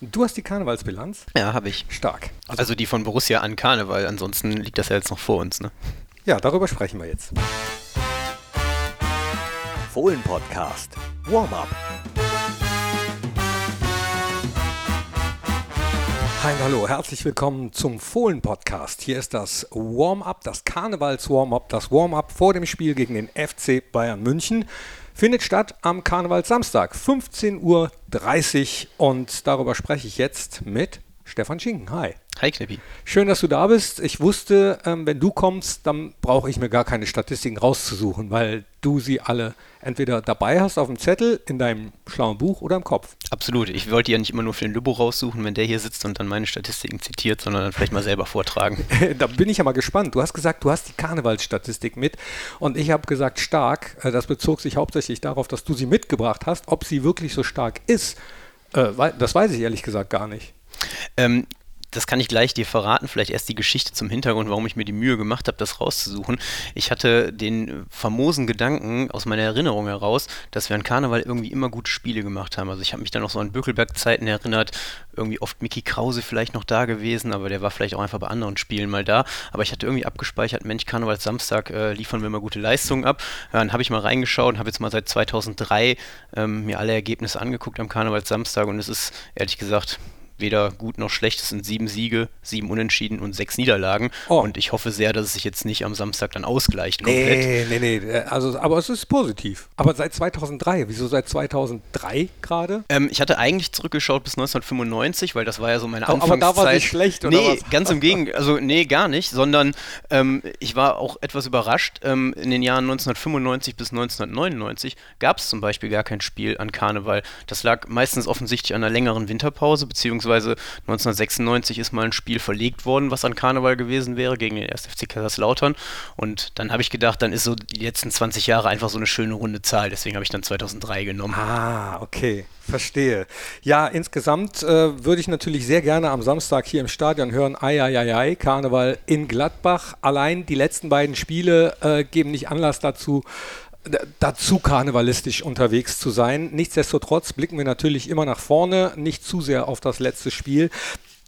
Du hast die Karnevalsbilanz? Ja, habe ich. Stark. Also, also, die von Borussia an Karneval, ansonsten liegt das ja jetzt noch vor uns, ne? Ja, darüber sprechen wir jetzt. Fohlen Podcast. Warm-up. Hi, hallo, herzlich willkommen zum Fohlen Podcast. Hier ist das Warm-up, das Karnevals-Warm-up, das Warm-up vor dem Spiel gegen den FC Bayern München findet statt am Karnevalssamstag, 15.30 Uhr. Und darüber spreche ich jetzt mit Stefan Schinken. Hi. Hi Knippi. Schön, dass du da bist. Ich wusste, ähm, wenn du kommst, dann brauche ich mir gar keine Statistiken rauszusuchen, weil du sie alle entweder dabei hast auf dem Zettel, in deinem schlauen Buch oder im Kopf. Absolut. Ich wollte ja nicht immer nur für den Lübo raussuchen, wenn der hier sitzt und dann meine Statistiken zitiert, sondern dann vielleicht mal selber vortragen. da bin ich ja mal gespannt. Du hast gesagt, du hast die Karnevalsstatistik mit und ich habe gesagt stark. Äh, das bezog sich hauptsächlich darauf, dass du sie mitgebracht hast. Ob sie wirklich so stark ist, äh, das weiß ich ehrlich gesagt gar nicht. Ähm, das kann ich gleich dir verraten, vielleicht erst die Geschichte zum Hintergrund, warum ich mir die Mühe gemacht habe, das rauszusuchen. Ich hatte den famosen Gedanken aus meiner Erinnerung heraus, dass wir an Karneval irgendwie immer gute Spiele gemacht haben. Also ich habe mich dann noch so an Bökelberg-Zeiten erinnert, irgendwie oft Mickey Krause vielleicht noch da gewesen, aber der war vielleicht auch einfach bei anderen Spielen mal da. Aber ich hatte irgendwie abgespeichert, Mensch, Karneval Samstag äh, liefern wir immer gute Leistungen ab. Dann habe ich mal reingeschaut und habe jetzt mal seit 2003 ähm, mir alle Ergebnisse angeguckt am Karneval Samstag und es ist ehrlich gesagt weder gut noch schlecht. Es sind sieben Siege, sieben Unentschieden und sechs Niederlagen. Oh. Und ich hoffe sehr, dass es sich jetzt nicht am Samstag dann ausgleicht komplett. Nee, nee, nee. Äh, also, aber es ist positiv. Aber seit 2003. Wieso seit 2003 gerade? Ähm, ich hatte eigentlich zurückgeschaut bis 1995, weil das war ja so meine Anfangszeit. Aber da war nicht schlecht, oder Nee, was? ganz im Gegenteil. Also, nee, gar nicht. Sondern ähm, ich war auch etwas überrascht. Ähm, in den Jahren 1995 bis 1999 gab es zum Beispiel gar kein Spiel an Karneval. Das lag meistens offensichtlich an einer längeren Winterpause, beziehungsweise beziehungsweise 1996 ist mal ein Spiel verlegt worden, was an Karneval gewesen wäre, gegen den 1. FC Kaiserslautern. Und dann habe ich gedacht, dann ist so die letzten 20 Jahre einfach so eine schöne runde Zahl. Deswegen habe ich dann 2003 genommen. Ah, okay. Verstehe. Ja, insgesamt äh, würde ich natürlich sehr gerne am Samstag hier im Stadion hören, ai, ai, ai, ai Karneval in Gladbach. Allein die letzten beiden Spiele äh, geben nicht Anlass dazu, dazu karnevalistisch unterwegs zu sein. Nichtsdestotrotz blicken wir natürlich immer nach vorne, nicht zu sehr auf das letzte Spiel.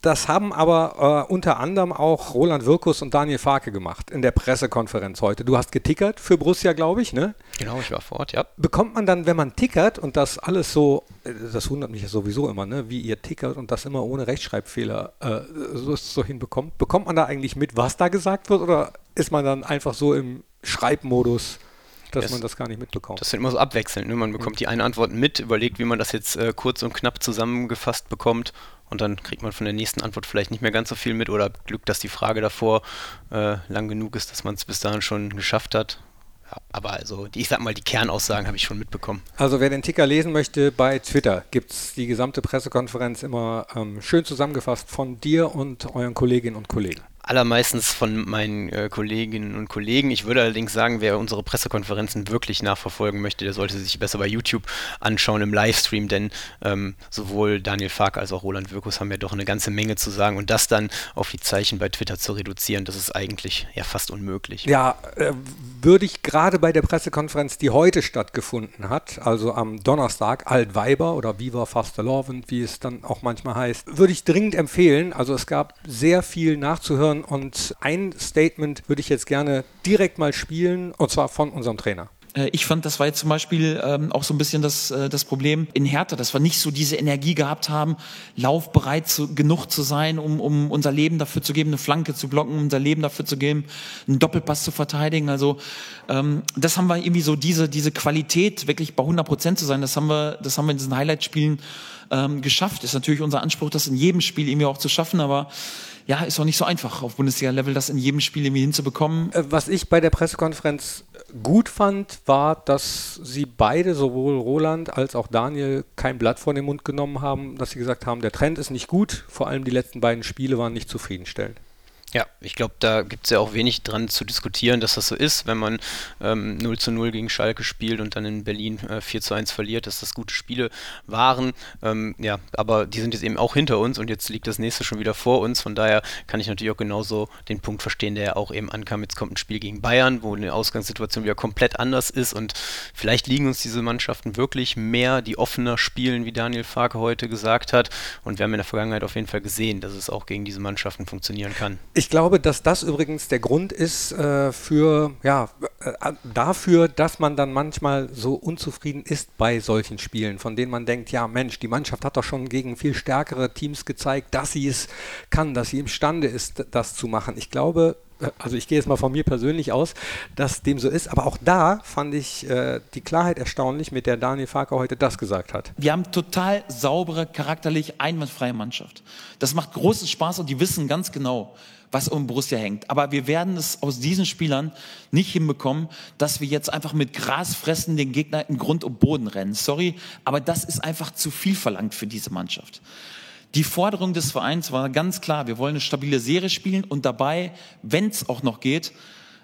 Das haben aber äh, unter anderem auch Roland Wirkus und Daniel Farke gemacht in der Pressekonferenz heute. Du hast getickert für Borussia, glaube ich, ne? Genau, ich war fort, ja. Bekommt man dann, wenn man tickert und das alles so, äh, das wundert mich ja sowieso immer, ne, wie ihr tickert und das immer ohne Rechtschreibfehler äh, so, so hinbekommt, bekommt man da eigentlich mit, was da gesagt wird oder ist man dann einfach so im Schreibmodus? Dass das, man das gar nicht mitbekommt. Das sind immer so abwechselnd. Ne? Man bekommt mhm. die eine Antwort mit, überlegt, wie man das jetzt äh, kurz und knapp zusammengefasst bekommt und dann kriegt man von der nächsten Antwort vielleicht nicht mehr ganz so viel mit oder Glück, dass die Frage davor äh, lang genug ist, dass man es bis dahin schon geschafft hat. Ja, aber also, die, ich sag mal, die Kernaussagen habe ich schon mitbekommen. Also wer den Ticker lesen möchte, bei Twitter gibt es die gesamte Pressekonferenz immer ähm, schön zusammengefasst von dir und euren Kolleginnen und Kollegen allermeistens von meinen äh, Kolleginnen und Kollegen. Ich würde allerdings sagen, wer unsere Pressekonferenzen wirklich nachverfolgen möchte, der sollte sich besser bei YouTube anschauen im Livestream, denn ähm, sowohl Daniel Fark als auch Roland Wirkus haben ja doch eine ganze Menge zu sagen und das dann auf die Zeichen bei Twitter zu reduzieren, das ist eigentlich ja fast unmöglich. Ja, äh, würde ich gerade bei der Pressekonferenz, die heute stattgefunden hat, also am Donnerstag, Altweiber oder Viva Fastelovend, wie es dann auch manchmal heißt, würde ich dringend empfehlen. Also es gab sehr viel nachzuhören und ein Statement würde ich jetzt gerne direkt mal spielen und zwar von unserem Trainer. Äh, ich fand, das war jetzt zum Beispiel ähm, auch so ein bisschen das, äh, das Problem in Hertha, dass wir nicht so diese Energie gehabt haben, laufbereit zu, genug zu sein, um, um unser Leben dafür zu geben, eine Flanke zu blocken, unser Leben dafür zu geben, einen Doppelpass zu verteidigen. Also ähm, das haben wir irgendwie so diese, diese Qualität, wirklich bei 100 Prozent zu sein, das haben wir, das haben wir in diesen Highlight-Spielen ähm, geschafft. Ist natürlich unser Anspruch, das in jedem Spiel irgendwie auch zu schaffen, aber ja, ist auch nicht so einfach, auf Bundesliga-Level das in jedem Spiel irgendwie hinzubekommen. Äh, was ich bei der Pressekonferenz gut fand, war, dass sie beide, sowohl Roland als auch Daniel, kein Blatt vor den Mund genommen haben, dass sie gesagt haben, der Trend ist nicht gut, vor allem die letzten beiden Spiele waren nicht zufriedenstellend. Ja, ich glaube, da gibt es ja auch wenig dran zu diskutieren, dass das so ist, wenn man ähm, 0 zu 0 gegen Schalke spielt und dann in Berlin äh, 4 zu 1 verliert, dass das gute Spiele waren. Ähm, ja, aber die sind jetzt eben auch hinter uns und jetzt liegt das nächste schon wieder vor uns. Von daher kann ich natürlich auch genauso den Punkt verstehen, der ja auch eben ankam. Jetzt kommt ein Spiel gegen Bayern, wo eine Ausgangssituation wieder komplett anders ist und vielleicht liegen uns diese Mannschaften wirklich mehr, die offener spielen, wie Daniel Farke heute gesagt hat. Und wir haben in der Vergangenheit auf jeden Fall gesehen, dass es auch gegen diese Mannschaften funktionieren kann. Ich glaube, dass das übrigens der Grund ist äh, für, ja, äh, dafür, dass man dann manchmal so unzufrieden ist bei solchen Spielen, von denen man denkt, ja Mensch, die Mannschaft hat doch schon gegen viel stärkere Teams gezeigt, dass sie es kann, dass sie imstande ist, das zu machen. Ich glaube, also ich gehe jetzt mal von mir persönlich aus, dass dem so ist. Aber auch da fand ich äh, die Klarheit erstaunlich, mit der Daniel Farker heute das gesagt hat. Wir haben total saubere, charakterlich einwandfreie Mannschaft. Das macht großen Spaß und die wissen ganz genau, was um Borussia hängt. Aber wir werden es aus diesen Spielern nicht hinbekommen, dass wir jetzt einfach mit Gras fressen den Gegner in Grund und Boden rennen. Sorry, aber das ist einfach zu viel verlangt für diese Mannschaft. Die Forderung des Vereins war ganz klar, wir wollen eine stabile Serie spielen und dabei, wenn es auch noch geht,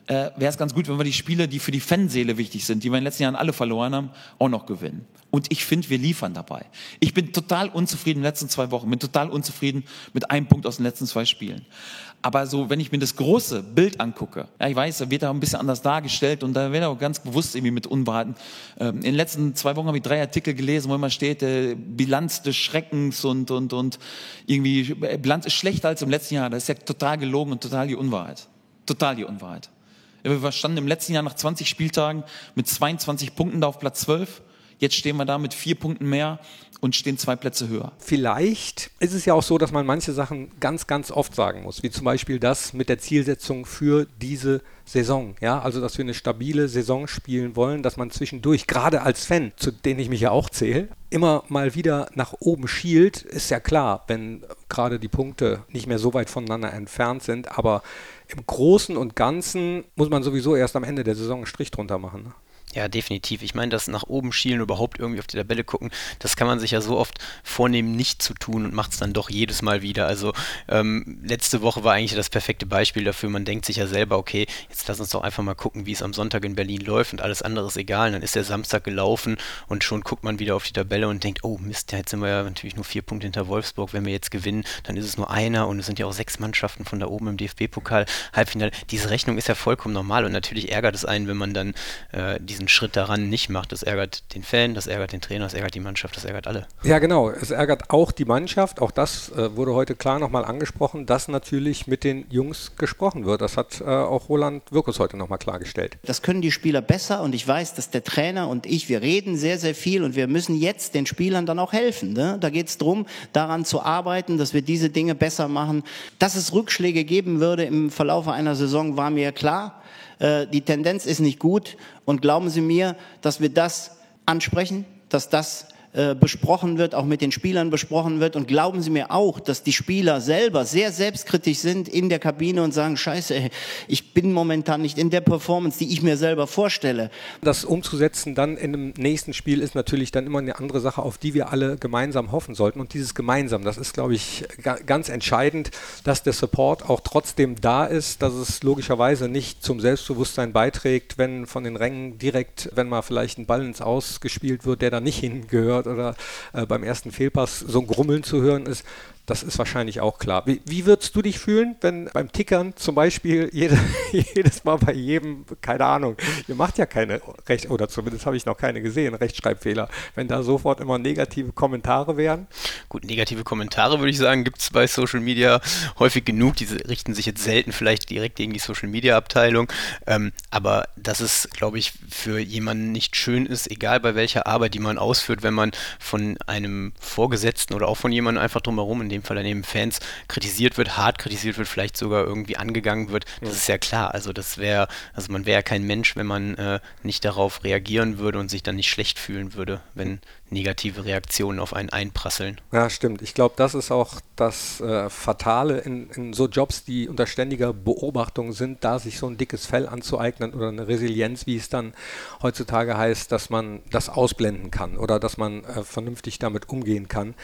äh, wäre es ganz gut, wenn wir die Spiele, die für die Fanseele wichtig sind, die wir in den letzten Jahren alle verloren haben, auch noch gewinnen. Und ich finde, wir liefern dabei. Ich bin total unzufrieden in den letzten zwei Wochen, bin total unzufrieden mit einem Punkt aus den letzten zwei Spielen. Aber so, wenn ich mir das große Bild angucke, ja, ich weiß, da wird da ein bisschen anders dargestellt und da wird auch ganz bewusst irgendwie mit Unwahrheiten. Ähm, in den letzten zwei Wochen habe ich drei Artikel gelesen, wo immer steht, äh, Bilanz des Schreckens und, und, und irgendwie, äh, Bilanz ist schlechter als im letzten Jahr. Das ist ja total gelogen und total die Unwahrheit. Total die Unwahrheit. Wir standen im letzten Jahr nach 20 Spieltagen mit 22 Punkten da auf Platz 12. Jetzt stehen wir da mit vier Punkten mehr und stehen zwei Plätze höher. Vielleicht ist es ja auch so, dass man manche Sachen ganz, ganz oft sagen muss, wie zum Beispiel das mit der Zielsetzung für diese Saison. Ja, also dass wir eine stabile Saison spielen wollen, dass man zwischendurch, gerade als Fan, zu denen ich mich ja auch zähle, immer mal wieder nach oben schielt, ist ja klar, wenn gerade die Punkte nicht mehr so weit voneinander entfernt sind. Aber im Großen und Ganzen muss man sowieso erst am Ende der Saison einen Strich drunter machen. Ne? Ja, definitiv. Ich meine, das nach oben schielen, überhaupt irgendwie auf die Tabelle gucken, das kann man sich ja so oft vornehmen, nicht zu tun und macht es dann doch jedes Mal wieder. Also ähm, letzte Woche war eigentlich das perfekte Beispiel dafür. Man denkt sich ja selber, okay, jetzt lass uns doch einfach mal gucken, wie es am Sonntag in Berlin läuft und alles andere ist egal. Und dann ist der Samstag gelaufen und schon guckt man wieder auf die Tabelle und denkt, oh Mist, jetzt sind wir ja natürlich nur vier Punkte hinter Wolfsburg. Wenn wir jetzt gewinnen, dann ist es nur einer und es sind ja auch sechs Mannschaften von da oben im DFB-Pokal, Halbfinale. Diese Rechnung ist ja vollkommen normal und natürlich ärgert es einen, wenn man dann äh, diesen diesen Schritt daran nicht macht. Das ärgert den Fan, das ärgert den Trainer, das ärgert die Mannschaft, das ärgert alle. Ja, genau. Es ärgert auch die Mannschaft. Auch das äh, wurde heute klar nochmal angesprochen, dass natürlich mit den Jungs gesprochen wird. Das hat äh, auch Roland Wirkus heute nochmal klargestellt. Das können die Spieler besser und ich weiß, dass der Trainer und ich, wir reden sehr, sehr viel und wir müssen jetzt den Spielern dann auch helfen. Ne? Da geht es darum, daran zu arbeiten, dass wir diese Dinge besser machen. Dass es Rückschläge geben würde im Verlauf einer Saison, war mir klar. Äh, die Tendenz ist nicht gut und glauben Sie mir, dass wir das ansprechen, dass das äh, besprochen wird, auch mit den Spielern besprochen wird. Und glauben Sie mir auch, dass die Spieler selber sehr selbstkritisch sind in der Kabine und sagen, scheiße, ich bin momentan nicht in der Performance, die ich mir selber vorstelle. Das umzusetzen dann in einem nächsten Spiel ist natürlich dann immer eine andere Sache, auf die wir alle gemeinsam hoffen sollten. Und dieses gemeinsam, das ist, glaube ich, ganz entscheidend, dass der Support auch trotzdem da ist, dass es logischerweise nicht zum Selbstbewusstsein beiträgt, wenn von den Rängen direkt, wenn mal vielleicht ein Ball ins Ausgespielt wird, der da nicht hingehört oder äh, beim ersten Fehlpass so ein Grummeln zu hören ist, das ist wahrscheinlich auch klar. Wie, wie würdest du dich fühlen, wenn beim Tickern zum Beispiel jede, jedes Mal bei jedem, keine Ahnung, ihr macht ja keine Recht, oder zumindest habe ich noch keine gesehen, Rechtschreibfehler, wenn da sofort immer negative Kommentare wären? Gut, negative Kommentare würde ich sagen, gibt es bei Social Media häufig genug. Diese richten sich jetzt selten vielleicht direkt gegen die Social Media Abteilung. Ähm, aber dass es, glaube ich, für jemanden nicht schön ist, egal bei welcher Arbeit, die man ausführt, wenn man von einem Vorgesetzten oder auch von jemandem einfach drumherum in dem Fall dann eben Fans kritisiert wird, hart kritisiert wird, vielleicht sogar irgendwie angegangen wird, das ist ja klar. Also das wäre, also man wäre ja kein Mensch, wenn man äh, nicht darauf reagieren würde und sich dann nicht schlecht fühlen würde, wenn negative Reaktionen auf einen einprasseln. Ja, stimmt. Ich glaube, das ist auch das äh, Fatale in, in, so Jobs, die unter ständiger Beobachtung sind, da sich so ein dickes Fell anzueignen oder eine Resilienz, wie es dann heutzutage heißt, dass man das ausblenden kann oder dass man äh, vernünftig damit umgehen kann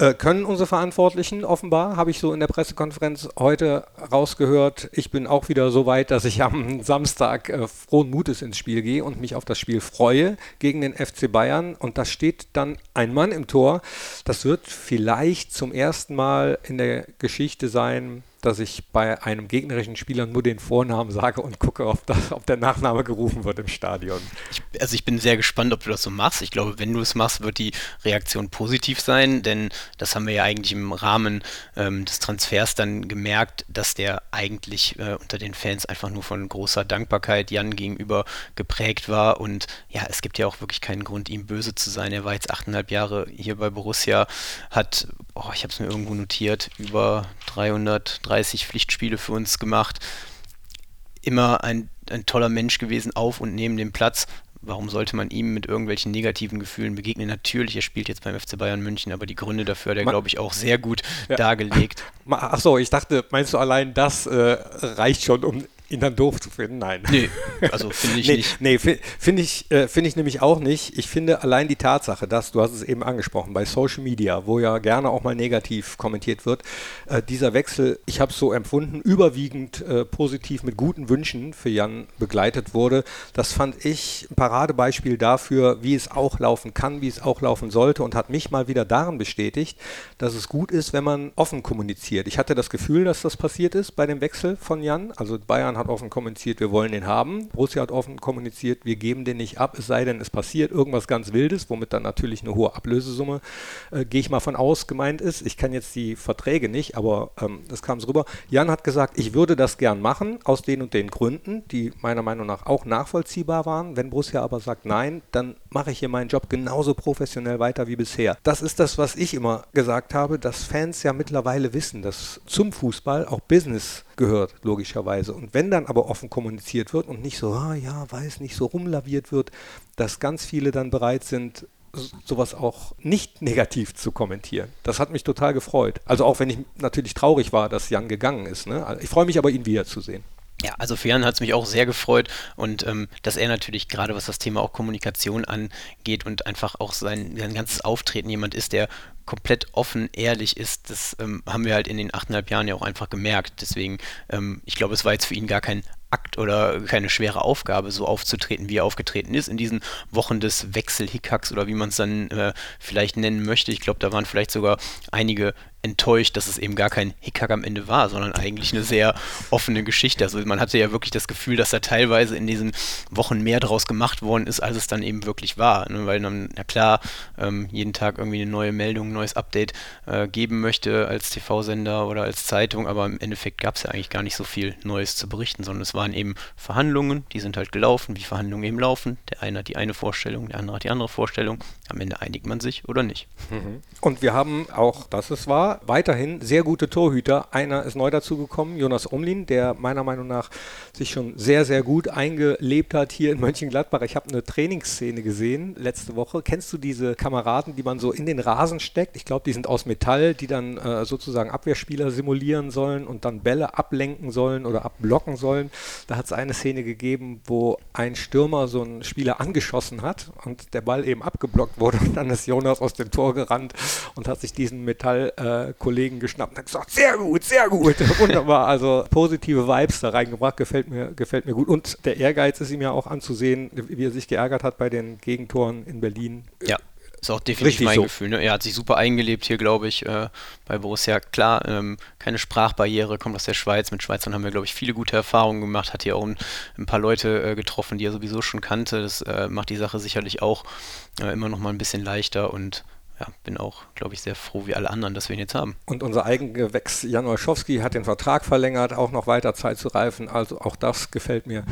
Äh, können unsere Verantwortlichen offenbar, habe ich so in der Pressekonferenz heute rausgehört. Ich bin auch wieder so weit, dass ich am Samstag äh, frohen Mutes ins Spiel gehe und mich auf das Spiel freue gegen den FC Bayern. Und da steht dann ein Mann im Tor. Das wird vielleicht zum ersten Mal in der Geschichte sein, dass ich bei einem gegnerischen Spieler nur den Vornamen sage und gucke, ob, das, ob der Nachname gerufen wird im Stadion. Ich, also ich bin sehr gespannt, ob du das so machst. Ich glaube, wenn du es machst, wird die Reaktion positiv sein, denn das haben wir ja eigentlich im Rahmen ähm, des Transfers dann gemerkt, dass der eigentlich äh, unter den Fans einfach nur von großer Dankbarkeit Jan gegenüber geprägt war und ja, es gibt ja auch wirklich keinen Grund, ihm böse zu sein. Er war jetzt achteinhalb Jahre hier bei Borussia, hat, oh, ich habe es mir irgendwo notiert, über 300 30 Pflichtspiele für uns gemacht. Immer ein, ein toller Mensch gewesen auf und neben dem Platz. Warum sollte man ihm mit irgendwelchen negativen Gefühlen begegnen? Natürlich, er spielt jetzt beim FC Bayern München, aber die Gründe dafür hat er, glaube ich, auch sehr gut ja. dargelegt. Achso, ich dachte, meinst du allein das äh, reicht schon, um ihn dann doof zu finden. Nein. Nee, also finde ich nee, nicht. Nee, finde ich, äh, find ich nämlich auch nicht. Ich finde allein die Tatsache, dass, du hast es eben angesprochen, bei Social Media, wo ja gerne auch mal negativ kommentiert wird, äh, dieser Wechsel, ich habe es so empfunden, überwiegend äh, positiv mit guten Wünschen für Jan begleitet wurde. Das fand ich ein Paradebeispiel dafür, wie es auch laufen kann, wie es auch laufen sollte und hat mich mal wieder darin bestätigt, dass es gut ist, wenn man offen kommuniziert. Ich hatte das Gefühl, dass das passiert ist bei dem Wechsel von Jan. Also Bayern hat offen kommuniziert, wir wollen den haben. Borussia hat offen kommuniziert, wir geben den nicht ab, es sei denn, es passiert irgendwas ganz Wildes, womit dann natürlich eine hohe Ablösesumme, äh, gehe ich mal von aus, gemeint ist. Ich kann jetzt die Verträge nicht, aber ähm, das kam so rüber. Jan hat gesagt, ich würde das gern machen, aus den und den Gründen, die meiner Meinung nach auch nachvollziehbar waren. Wenn Borussia aber sagt nein, dann mache ich hier meinen Job genauso professionell weiter wie bisher. Das ist das, was ich immer gesagt habe, dass Fans ja mittlerweile wissen, dass zum Fußball auch Business gehört, logischerweise. Und wenn dann aber offen kommuniziert wird und nicht so, ah ja, weiß nicht, so rumlaviert wird, dass ganz viele dann bereit sind, sowas auch nicht negativ zu kommentieren. Das hat mich total gefreut. Also auch wenn ich natürlich traurig war, dass Jan gegangen ist. Ne? Ich freue mich aber, ihn wiederzusehen. Ja, also für Jan hat es mich auch sehr gefreut und ähm, dass er natürlich gerade was das Thema auch Kommunikation angeht und einfach auch sein, sein ganzes Auftreten jemand ist, der komplett offen, ehrlich ist, das ähm, haben wir halt in den achteinhalb Jahren ja auch einfach gemerkt. Deswegen, ähm, ich glaube, es war jetzt für ihn gar kein Akt oder keine schwere Aufgabe, so aufzutreten, wie er aufgetreten ist in diesen Wochen des Wechselhickhacks oder wie man es dann äh, vielleicht nennen möchte. Ich glaube, da waren vielleicht sogar einige enttäuscht, dass es eben gar kein Hickhack am Ende war, sondern eigentlich eine sehr offene Geschichte. Also man hatte ja wirklich das Gefühl, dass da teilweise in diesen Wochen mehr draus gemacht worden ist, als es dann eben wirklich war. Ne? Weil dann, ja klar, ähm, jeden Tag irgendwie eine neue Meldung, ein neues Update äh, geben möchte als TV-Sender oder als Zeitung, aber im Endeffekt gab es ja eigentlich gar nicht so viel Neues zu berichten, sondern es waren eben Verhandlungen, die sind halt gelaufen, wie Verhandlungen eben laufen. Der eine hat die eine Vorstellung, der andere hat die andere Vorstellung. Am Ende einigt man sich oder nicht. Mhm. Und wir haben auch, das ist wahr, weiterhin sehr gute Torhüter. Einer ist neu dazugekommen, Jonas Omlin, der meiner Meinung nach sich schon sehr, sehr gut eingelebt hat hier in Mönchengladbach. Ich habe eine Trainingsszene gesehen letzte Woche. Kennst du diese Kameraden, die man so in den Rasen steckt? Ich glaube, die sind aus Metall, die dann äh, sozusagen Abwehrspieler simulieren sollen und dann Bälle ablenken sollen oder abblocken sollen. Da hat es eine Szene gegeben, wo ein Stürmer so einen Spieler angeschossen hat und der Ball eben abgeblockt wurde und dann ist Jonas aus dem Tor gerannt und hat sich diesen Metall äh, geschnappt und hat gesagt, sehr gut, sehr gut, wunderbar. Also positive Vibes da reingebracht, gefällt mir, gefällt mir gut. Und der Ehrgeiz ist ihm ja auch anzusehen, wie er sich geärgert hat bei den Gegentoren in Berlin. Ja. Ist auch definitiv Richtig mein so. Gefühl. Ne? Er hat sich super eingelebt hier, glaube ich, äh, bei Borussia. Klar, ähm, keine Sprachbarriere, kommt aus der Schweiz. Mit Schweizern haben wir, glaube ich, viele gute Erfahrungen gemacht. Hat hier auch ein, ein paar Leute äh, getroffen, die er sowieso schon kannte. Das äh, macht die Sache sicherlich auch äh, immer noch mal ein bisschen leichter und ja, bin auch, glaube ich, sehr froh wie alle anderen, dass wir ihn jetzt haben. Und unser Eigengewächs Jan Olschowski hat den Vertrag verlängert, auch noch weiter Zeit zu reifen. Also auch das gefällt mir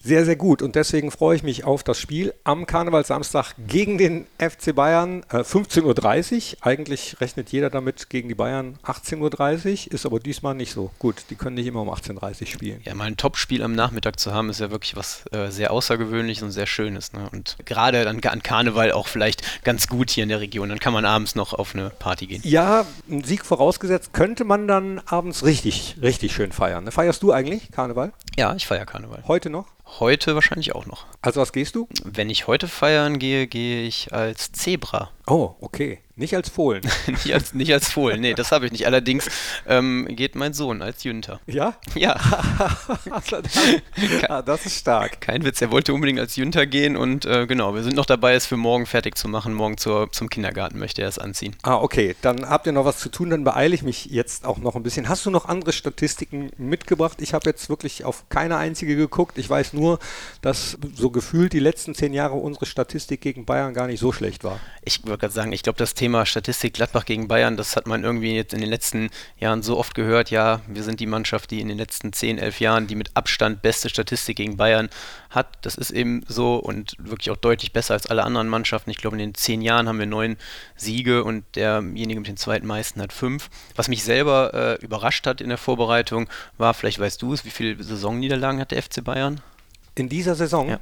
sehr, sehr gut. Und deswegen freue ich mich auf das Spiel am Karnevalsamstag gegen den FC Bayern. Äh, 15.30 Uhr. Eigentlich rechnet jeder damit gegen die Bayern 18.30 Uhr. Ist aber diesmal nicht so. Gut, die können nicht immer um 18.30 Uhr spielen. Ja, mal ein Topspiel am Nachmittag zu haben, ist ja wirklich was äh, sehr Außergewöhnliches und sehr Schönes. Ne? Und gerade dann an Karneval auch vielleicht ganz gut hier in der Region. Dann kann man abends noch auf eine Party gehen. Ja, ein Sieg vorausgesetzt, könnte man dann abends richtig, richtig schön feiern. Ne? Feierst du eigentlich Karneval? Ja, ich feiere Karneval. Heute noch? Heute wahrscheinlich auch noch. Also was gehst du? Wenn ich heute feiern gehe, gehe ich als Zebra. Oh, okay. Nicht als Fohlen. nicht, als, nicht als Fohlen, nee, das habe ich nicht. Allerdings ähm, geht mein Sohn als Jünter. Ja? Ja. ah, das ist stark. Kein Witz, er wollte unbedingt als Jünter gehen und äh, genau, wir sind noch dabei, es für morgen fertig zu machen. Morgen zur, zum Kindergarten möchte er es anziehen. Ah, okay. Dann habt ihr noch was zu tun, dann beeile ich mich jetzt auch noch ein bisschen. Hast du noch andere Statistiken mitgebracht? Ich habe jetzt wirklich auf keine einzige geguckt. Ich weiß nur, dass so gefühlt die letzten zehn Jahre unsere Statistik gegen Bayern gar nicht so schlecht war. Ich würde gerade sagen, ich glaube, das Thema Statistik Gladbach gegen Bayern, das hat man irgendwie jetzt in den letzten Jahren so oft gehört. Ja, wir sind die Mannschaft, die in den letzten zehn, elf Jahren die mit Abstand beste Statistik gegen Bayern hat. Das ist eben so und wirklich auch deutlich besser als alle anderen Mannschaften. Ich glaube, in den zehn Jahren haben wir neun Siege und derjenige mit den zweitmeisten hat fünf. Was mich selber äh, überrascht hat in der Vorbereitung war, vielleicht weißt du es, wie viele Saisonniederlagen hat der FC Bayern? In dieser Saison? Ja.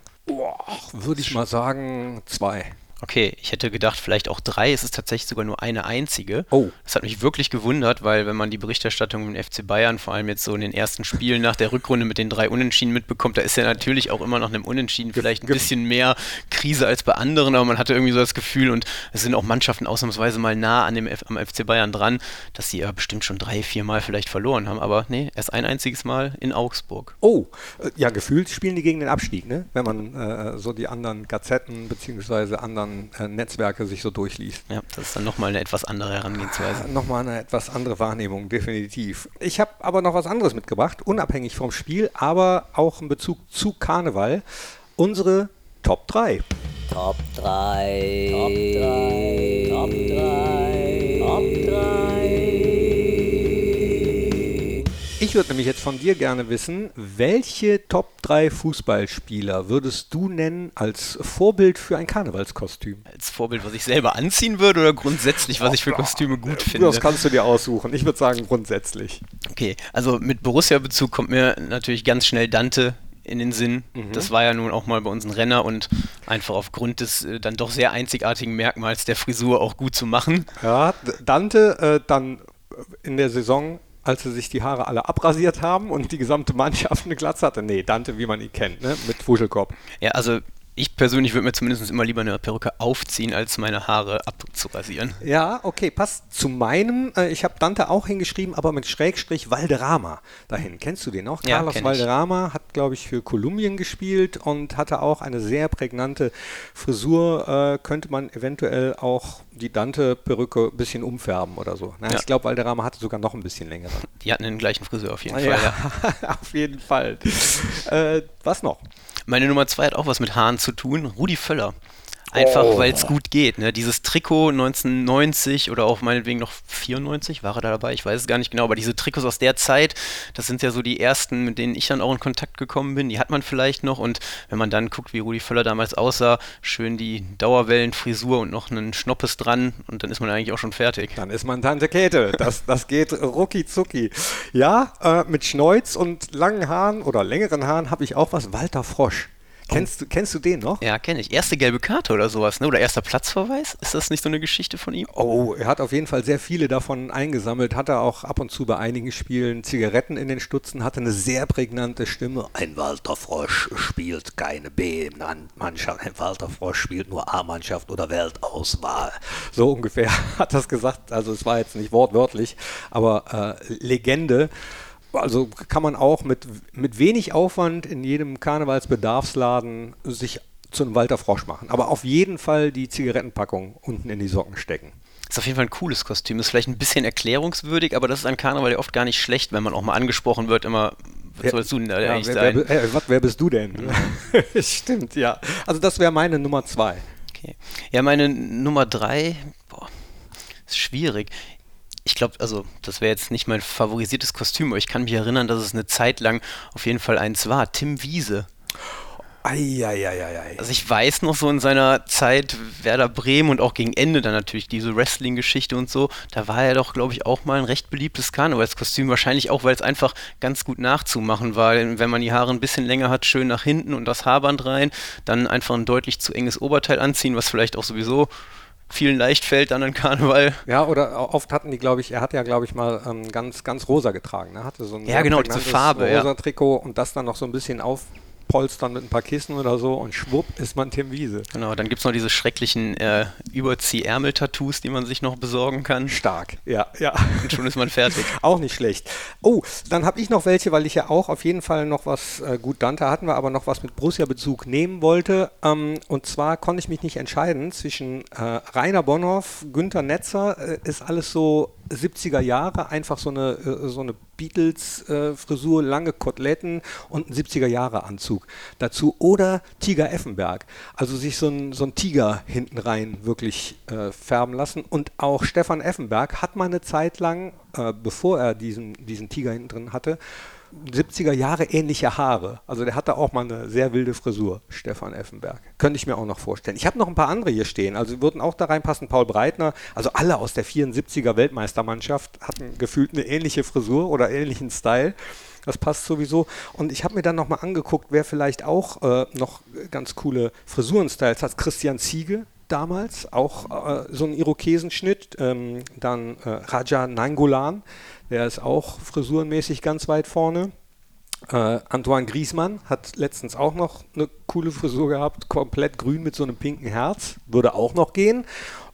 Würde ich mal sagen, zwei. Okay, ich hätte gedacht, vielleicht auch drei. Es ist tatsächlich sogar nur eine einzige. Oh. Das hat mich wirklich gewundert, weil wenn man die Berichterstattung im FC Bayern, vor allem jetzt so in den ersten Spielen nach der Rückrunde mit den drei Unentschieden mitbekommt, da ist ja natürlich auch immer noch einem Unentschieden vielleicht ein bisschen mehr Krise als bei anderen, aber man hatte irgendwie so das Gefühl und es sind auch Mannschaften ausnahmsweise mal nah an dem F am FC Bayern dran, dass sie ja bestimmt schon drei, vier Mal vielleicht verloren haben. Aber nee, erst ein einziges Mal in Augsburg. Oh, äh, ja, gefühlt spielen die gegen den Abstieg, ne? Wenn man äh, so die anderen Gazetten beziehungsweise anderen äh, Netzwerke sich so durchliest. Ja, das ist dann nochmal eine etwas andere Herangehensweise. Äh, nochmal eine etwas andere Wahrnehmung, definitiv. Ich habe aber noch was anderes mitgebracht, unabhängig vom Spiel, aber auch in Bezug zu Karneval. Unsere Top 3. Top 3. Top 3. Top 3. Top 3. würde nämlich jetzt von dir gerne wissen, welche Top 3 Fußballspieler würdest du nennen als Vorbild für ein Karnevalskostüm? Als Vorbild, was ich selber anziehen würde oder grundsätzlich, was ich für Kostüme gut finde? Das kannst du dir aussuchen. Ich würde sagen grundsätzlich. Okay, also mit Borussia-Bezug kommt mir natürlich ganz schnell Dante in den Sinn. Mhm. Das war ja nun auch mal bei uns ein Renner und einfach aufgrund des äh, dann doch sehr einzigartigen Merkmals der Frisur auch gut zu machen. Ja, Dante äh, dann in der Saison als sie sich die Haare alle abrasiert haben und die gesamte Mannschaft eine Glatze hatte. Nee, Dante, wie man ihn kennt, ne? mit Fuschelkopf. Ja, also ich persönlich würde mir zumindest immer lieber eine Perücke aufziehen, als meine Haare abzurasieren. Ja, okay, passt zu meinem. Äh, ich habe Dante auch hingeschrieben, aber mit Schrägstrich Valderrama dahin. Kennst du den noch? Ja, Carlos. Valderrama hat, glaube ich, für Kolumbien gespielt und hatte auch eine sehr prägnante Frisur. Äh, könnte man eventuell auch die Dante-Perücke ein bisschen umfärben oder so. Na, Ja. Ich glaube, Valderrama hatte sogar noch ein bisschen längere. Die hatten den gleichen Friseur auf jeden Fall. Ja, Ja. auf jeden Fall. äh, was noch? Meine Nummer zwei hat auch was mit Haaren zu tun. Rudi Völler. Einfach, Oh. weil es gut geht. Ne? Dieses Trikot 1990 oder auch meinetwegen noch 94, war er da dabei? Ich weiß es gar nicht genau, aber diese Trikots aus der Zeit, das sind ja so die ersten, mit denen ich dann auch in Kontakt gekommen bin. Die hat man vielleicht noch und wenn man dann guckt, wie Rudi Völler damals aussah, schön die Dauerwellenfrisur und noch einen Schnoppes dran und dann ist man eigentlich auch schon fertig. Dann ist man Tante Käthe. Das, das geht rucki zucki. Ja, äh, mit Schneuz und langen Haaren oder längeren Haaren habe ich auch was. Walter Frosch. Kennst, du, kennst du den noch? Ja, kenne ich. Erste gelbe Karte oder sowas, ne? Oder erster Platzverweis? Ist das nicht so eine Geschichte von ihm? Oh, er hat auf jeden Fall sehr viele davon eingesammelt, hat er auch ab und zu bei einigen Spielen Zigaretten in den Stutzen, hatte eine sehr prägnante Stimme. Ein Walter Frosch spielt keine B-Mannschaft, ein Walter Frosch spielt nur A-Mannschaft oder Weltauswahl. So ungefähr hat das gesagt, also es war jetzt nicht wortwörtlich, aber äh, Legende. Also kann man auch mit, mit wenig Aufwand in jedem Karnevalsbedarfsladen sich zu einem Walter Frosch machen. Aber auf jeden Fall die Zigarettenpackung unten in die Socken stecken. Ist auf jeden Fall ein cooles Kostüm. Ist vielleicht ein bisschen erklärungswürdig, aber das ist an Karneval ja oft gar nicht schlecht, wenn man auch mal angesprochen wird, immer, was sollst du denn da Ja, eigentlich wer, sein? wer, was, wer bist du denn? Stimmt, ja. Also das wäre meine Nummer zwei. Okay. Ja, meine Nummer drei, boah, ist schwierig. Ich glaube, also, das wäre jetzt nicht mein favorisiertes Kostüm, aber ich kann mich erinnern, dass es eine Zeit lang auf jeden Fall eins war. Tim Wiese. Eieieiei. Also ich weiß noch so in seiner Zeit Werder Bremen und auch gegen Ende dann natürlich diese Wrestling-Geschichte und so, da war er doch, glaube ich, auch mal ein recht beliebtes Karnevalskostüm. Wahrscheinlich auch, weil es einfach ganz gut nachzumachen war. Wenn man die Haare ein bisschen länger hat, schön nach hinten und das Haarband rein, dann einfach ein deutlich zu enges Oberteil anziehen, was vielleicht auch sowieso vielen leicht fällt dann an Karneval. Ja, oder oft hatten die, glaube ich, er hat ja, glaube ich, mal ähm, ganz, ganz rosa getragen. Er hatte so ein Ja, genau, diese Farbe, ja. rosa Trikot und das dann noch so ein bisschen auf, polstern mit ein paar Kissen oder so und schwupp ist man Tim Wiese. Genau, dann gibt es noch diese schrecklichen äh, Überzieh-Ärmel-Tattoos, die man sich noch besorgen kann. Stark, ja, ja. Und schon ist man fertig. Auch nicht schlecht. Oh, dann habe ich noch welche, weil ich ja auch auf jeden Fall noch was, äh, gut, Dante hatten wir, aber noch was mit Borussia-Bezug nehmen wollte. Ähm, und zwar konnte ich mich nicht entscheiden zwischen äh, Rainer Bonhoff, Günther Netzer, äh, ist alles so 70er Jahre, einfach so eine, äh, so eine Beatles-Frisur, lange Koteletten und ein 70er-Jahre-Anzug dazu. Oder Tiger Effenberg, also sich so ein, so ein Tiger hinten rein wirklich äh, färben lassen. Und auch Stefan Effenberg hat mal eine Zeit lang, äh, bevor er diesen, diesen Tiger hinten drin hatte, 70er Jahre ähnliche Haare. Also der hatte auch mal eine sehr wilde Frisur, Stefan Effenberg. Könnte ich mir auch noch vorstellen. Ich habe noch ein paar andere hier stehen, also würden auch da reinpassen. Paul Breitner, also alle aus der 74er Weltmeistermannschaft hatten gefühlt eine ähnliche Frisur oder ähnlichen Style. Das passt sowieso. Und ich habe mir dann nochmal angeguckt, wer vielleicht auch äh, noch ganz coole Frisurenstyles hat. Christian Ziege, damals, auch äh, so ein Irokesenschnitt. Ähm, dann äh, Raja Nangolan, der ist auch frisurenmäßig ganz weit vorne. Äh, Antoine Griezmann hat letztens auch noch eine coole Frisur gehabt, komplett grün mit so einem pinken Herz, würde auch noch gehen.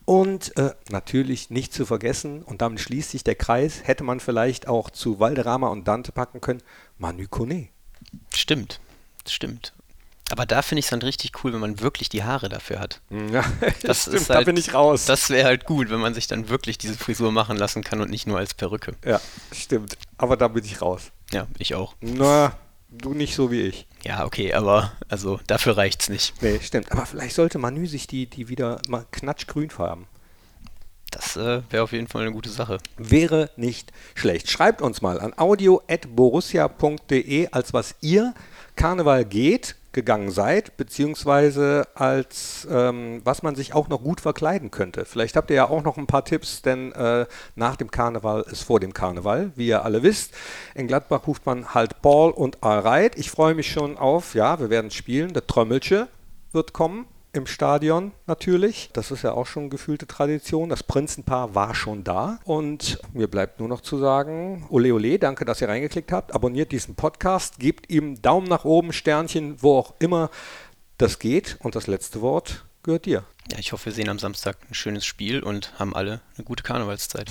Und äh, natürlich nicht zu vergessen, und damit schließt sich der Kreis, hätte man vielleicht auch zu Valderrama und Dante packen können, Manu Kone. Stimmt, stimmt. Aber da finde ich es dann richtig cool, wenn man wirklich die Haare dafür hat. Ja, Das stimmt, ist da halt- bin ich raus. Das wäre halt gut, wenn man sich dann wirklich diese Frisur machen lassen kann und nicht nur als Perücke. ja, stimmt. Aber da bin ich raus. Ja, ich auch. Na, du nicht so wie ich. Ja, okay, aber also dafür reicht's nicht. Nee, stimmt. Aber vielleicht sollte Manu sich die, die wieder mal knatschgrün färben. Das äh, wäre auf jeden Fall eine gute Sache. Wäre nicht schlecht. Schreibt uns mal an audio.borussia.de, als was ihr Karneval geht, gegangen seid, beziehungsweise als ähm, was man sich auch noch gut verkleiden könnte. Vielleicht habt ihr ja auch noch ein paar Tipps, denn äh, nach dem Karneval ist vor dem Karneval, wie ihr alle wisst. In Gladbach ruft man halt Paul und Alreit. Ich freue mich schon auf, ja, wir werden spielen. Der Trömmelche wird kommen. Im Stadion natürlich. Das ist ja auch schon gefühlte Tradition. Das Prinzenpaar war schon da. Und mir bleibt nur noch zu sagen, ole ole, danke, dass ihr reingeklickt habt. Abonniert diesen Podcast, gebt ihm Daumen nach oben, Sternchen, wo auch immer das geht. Und das letzte Wort gehört dir. Ja, ich hoffe, wir sehen am Samstag ein schönes Spiel und haben alle eine gute Karnevalszeit.